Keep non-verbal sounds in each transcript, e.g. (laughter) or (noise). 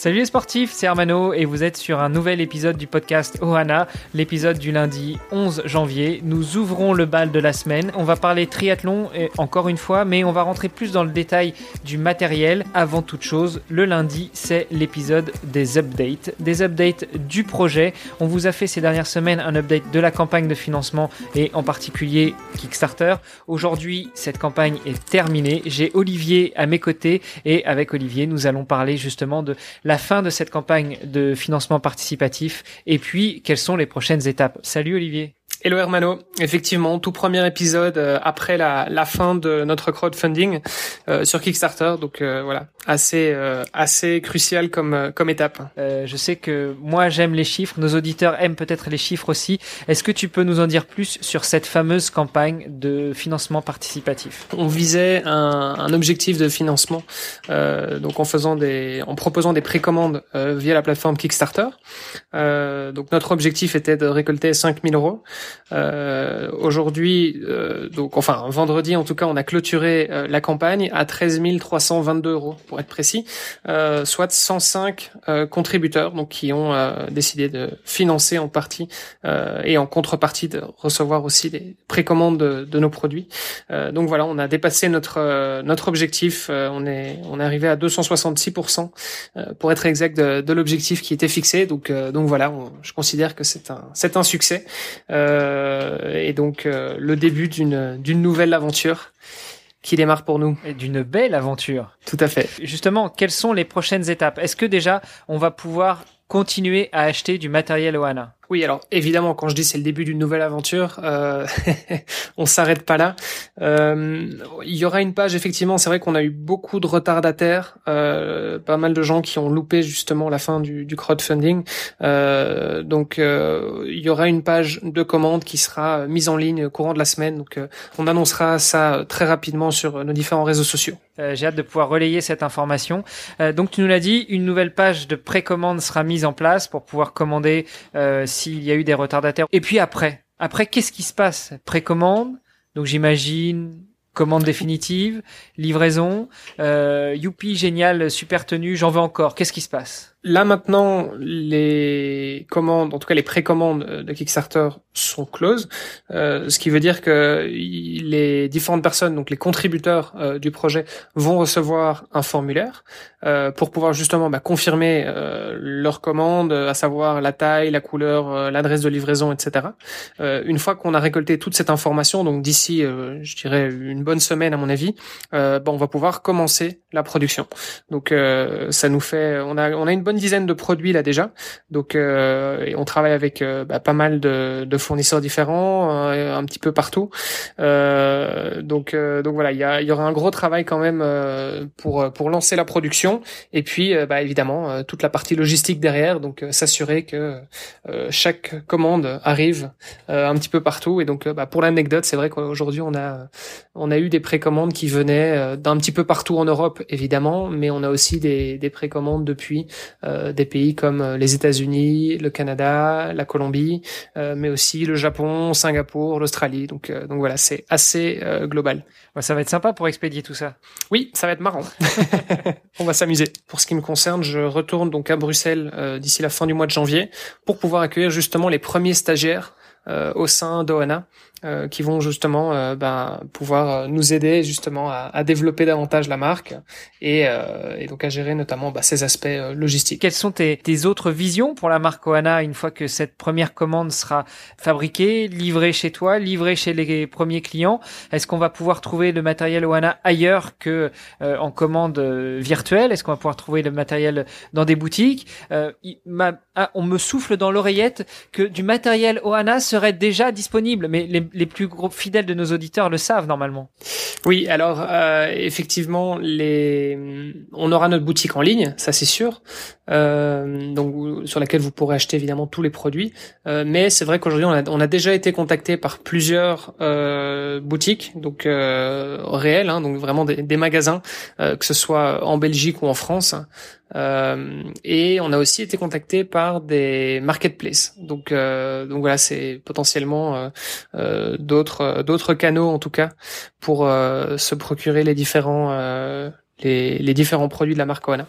Salut les sportifs, c'est Armano et vous êtes sur un nouvel épisode du podcast Ohana, l'épisode du lundi 11 janvier. Nous ouvrons le bal de la semaine. On va parler triathlon encore une fois, mais on va rentrer plus dans le détail du matériel. Avant toute chose, le lundi, c'est l'épisode des updates, des updates du projet. On vous a fait ces dernières semaines un update de la campagne de financement et en particulier Kickstarter. Aujourd'hui, cette campagne est terminée. J'ai Olivier à mes côtés et avec Olivier, nous allons parler justement de la fin de cette campagne de financement participatif et puis quelles sont les prochaines étapes? Salut Olivier. Hello Hermano, effectivement, tout premier épisode euh, après la, la, fin de notre crowdfunding euh, sur Kickstarter, donc euh, voilà, assez assez crucial comme comme étape. je sais que moi j'aime les chiffres, nos auditeurs aiment peut-être les chiffres aussi. Est-ce que tu peux nous en dire plus sur cette fameuse campagne de financement participatif? On visait un, un, objectif de financement, donc en faisant des, en proposant des précommandes via la plateforme Kickstarter. donc notre objectif était de récolter 5000 euros. Euh, Aujourd'hui, euh, donc enfin vendredi en tout cas, on a clôturé euh, la campagne à 13 322 euros pour être précis, euh, soit 105 contributeurs donc qui ont décidé de financer en partie et en contrepartie de recevoir aussi des précommandes de, de nos produits. donc voilà, on a dépassé notre notre objectif. on est on est arrivé à 266% pour être exact de, de l'objectif qui était fixé. Donc donc voilà, je considère que c'est un c'est un succès. Euh, et donc euh, le début d'une d'une nouvelle aventure qui démarre pour nous. D'une belle aventure. Tout à fait. Justement, quelles sont les prochaines étapes? Est-ce que déjà on va pouvoir continuer à acheter du matériel Ohana oui, alors évidemment, quand je dis c'est le début d'une nouvelle aventure, euh, (laughs) on s'arrête pas là. Euh, il y aura une page, effectivement, c'est vrai qu'on a eu beaucoup de retardataires, euh, pas mal de gens qui ont loupé justement la fin du, du crowdfunding. Euh, donc, euh, il y aura une page de commande qui sera mise en ligne courant de la semaine. Donc, euh, on annoncera ça très rapidement sur nos différents réseaux sociaux. J'ai hâte de pouvoir relayer cette information. donc, tu nous l'as dit, une nouvelle page de précommande sera mise en place pour pouvoir commander s'il y a eu des retardataires. Et puis après, après qu'est-ce qui se passe? Précommande, donc j'imagine commande définitive, livraison, euh, youpi génial, super tenue, j'en veux encore. Qu'est-ce qui se passe? Là maintenant, les commandes, en tout cas les précommandes euh, de Kickstarter sont closes, euh, ce qui veut dire que les différentes personnes, donc les contributeurs euh, du projet, vont recevoir un formulaire euh, pour pouvoir justement bah, confirmer euh, leur commande, à savoir la taille, la couleur, l'adresse de livraison, etc. une fois qu'on a récolté toute cette information, donc d'ici, je dirais une bonne semaine à mon avis, bah, on va pouvoir commencer la production. Donc ça nous fait, on a, on a une bonne dizaine de produits là déjà. Donc, euh, on travaille avec euh, bah, pas mal de, de, fournisseurs différents, euh, un petit peu partout. Euh, donc, donc voilà, il y, y aura un gros travail quand même pour pour lancer la production. Et puis, bah, évidemment, toute la partie logistique derrière. Donc, s'assurer que chaque commande arrive un petit peu partout. Et donc, bah, pour l'anecdote, c'est vrai qu'aujourd'hui, on a on a eu des précommandes qui venaient d'un petit peu partout en Europe, évidemment, mais on a aussi des, des précommandes depuis euh, des pays comme euh, les États-Unis, le Canada, la Colombie, euh, mais aussi le Japon, Singapour, l'Australie. Donc, donc voilà, c'est assez global. ça va être sympa pour expédier tout ça. Oui, ça va être marrant. (laughs) On va s'amuser. Pour ce qui me concerne, je retourne donc à Bruxelles d'ici la fin du mois de janvier pour pouvoir accueillir justement les premiers stagiaires au sein d'Oana euh, qui vont justement euh, ben, pouvoir euh, nous aider justement à, à, développer davantage la marque et, et donc à gérer notamment bah, ces aspects logistiques. Quelles sont tes, tes, autres visions pour la marque Oana une fois que cette première commande sera fabriquée, livrée chez toi, livrée chez les premiers clients? Est-ce qu'on va pouvoir trouver le matériel Oana ailleurs que en commande virtuelle? Est-ce qu'on va pouvoir trouver le matériel dans des boutiques? Ah, On me souffle dans l'oreillette que du matériel Oana serait déjà disponible, mais les les plus gros fidèles de nos auditeurs le savent normalement. Oui, alors euh, effectivement, les, on aura notre boutique en ligne, ça c'est sûr, euh, donc sur laquelle vous pourrez acheter évidemment tous les produits. Euh, mais c'est vrai qu'aujourd'hui, on a, on a déjà été contacté par plusieurs euh, boutiques, donc euh, réelles, hein, donc vraiment des, des magasins, euh, que ce soit en Belgique ou en France. Euh, et on a aussi été contacté par des marketplaces. Donc, euh, donc voilà, c'est potentiellement euh, euh d'autres d'autres canaux en tout cas pour euh, se procurer les différents les, les différents produits de la marque Oana.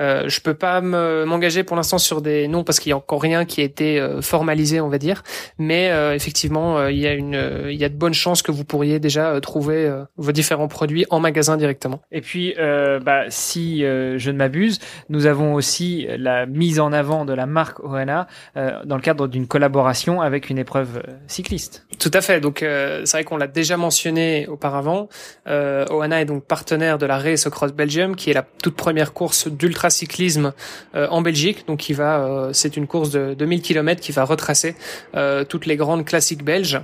Euh, je peux pas m'engager pour l'instant sur des noms parce qu'il y a encore rien qui a été euh, formalisé, on va dire. Mais euh, effectivement, euh, il y a une, il y a de bonnes chances que vous pourriez déjà trouver vos différents produits en magasin directement. Et puis, bah, si je ne m'abuse, nous avons aussi la mise en avant de la marque Oana dans le cadre d'une collaboration avec une épreuve cycliste. Tout à fait. Donc, c'est vrai qu'on l'a déjà mentionné auparavant. Oana est donc partenaire de la Race Belgium, qui est la toute première course d'ultra cyclisme euh, en Belgique. Donc, il va, euh, c'est une course de 2000 km qui va retracer euh, toutes les grandes classiques belges.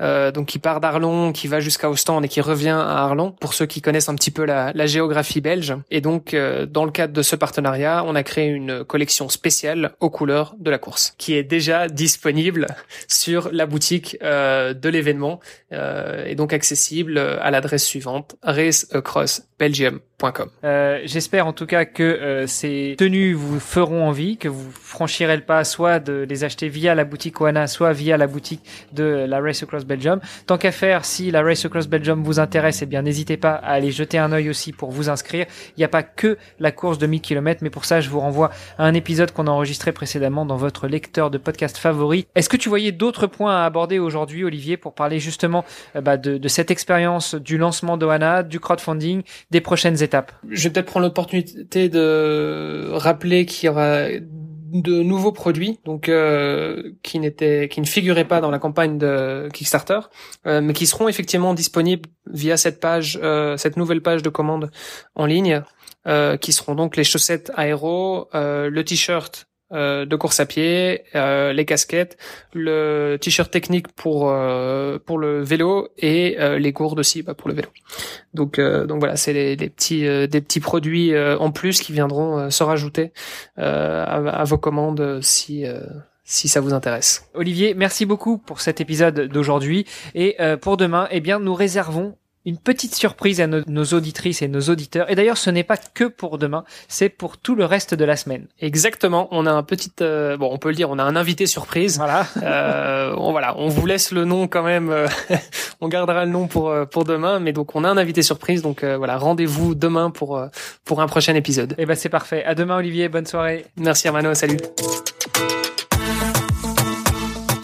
Donc, qui part d'Arlon, qui va jusqu'à Ostende et qui revient à Arlon. Pour ceux qui connaissent un petit peu la, la géographie belge. Et donc, dans le cadre de ce partenariat, on a créé une collection spéciale aux couleurs de la course, qui est déjà disponible (laughs) sur la boutique de l'événement et donc accessible à l'adresse suivante raceacrossbelgium.com. Euh, J'espère en tout cas que euh, ces tenues vous feront envie, que vous franchirez le pas soit de les acheter via la boutique Oana, soit via la boutique de la Race Across Belgium. Tant qu'à faire, si la Race Across Belgium vous intéresse, eh bien n'hésitez pas à aller jeter un œil aussi pour vous inscrire. Il n'y a pas que la course de 1000 km, mais pour ça, je vous renvoie à un épisode qu'on a enregistré précédemment dans votre lecteur de podcast favori. Est-ce que tu voyais d'autres points à aborder aujourd'hui, Olivier, pour parler justement euh, bah, de, de, cette expérience du lancement d'Oana, du crowdfunding, des prochaines étapes? Je vais peut-être prendre l'opportunité de rappeler qu'il y aura de nouveaux produits, donc euh, qui n'étaient, qui ne figuraient pas dans la campagne de Kickstarter, euh, mais qui seront effectivement disponibles via cette page, euh, cette nouvelle page de commande en ligne, qui seront donc les chaussettes aéro, le t-shirt euh, de course à pied, euh, les casquettes, le t-shirt technique pour euh, pour le vélo et les gourdes aussi bah, pour le vélo. Donc donc voilà, c'est les, petits des petits produits en plus qui viendront se rajouter à, à, vos commandes si si ça vous intéresse. Olivier, merci beaucoup pour cet épisode d'aujourd'hui et pour demain, eh bien nous réservons une petite surprise à nos, auditrices et nos auditeurs. Et d'ailleurs, ce n'est pas que pour demain, c'est pour tout le reste de la semaine. Exactement. On a un petit, euh, bon, on peut le dire, on a un invité surprise. Voilà. euh, on, voilà, on vous laisse le nom quand même. Euh, (laughs) on gardera le nom pour euh, pour demain, mais donc on a un invité surprise. Donc voilà, rendez-vous demain pour pour un prochain épisode. Et eh ben c'est parfait. À demain, Olivier. Bonne soirée. Merci Armano. Salut.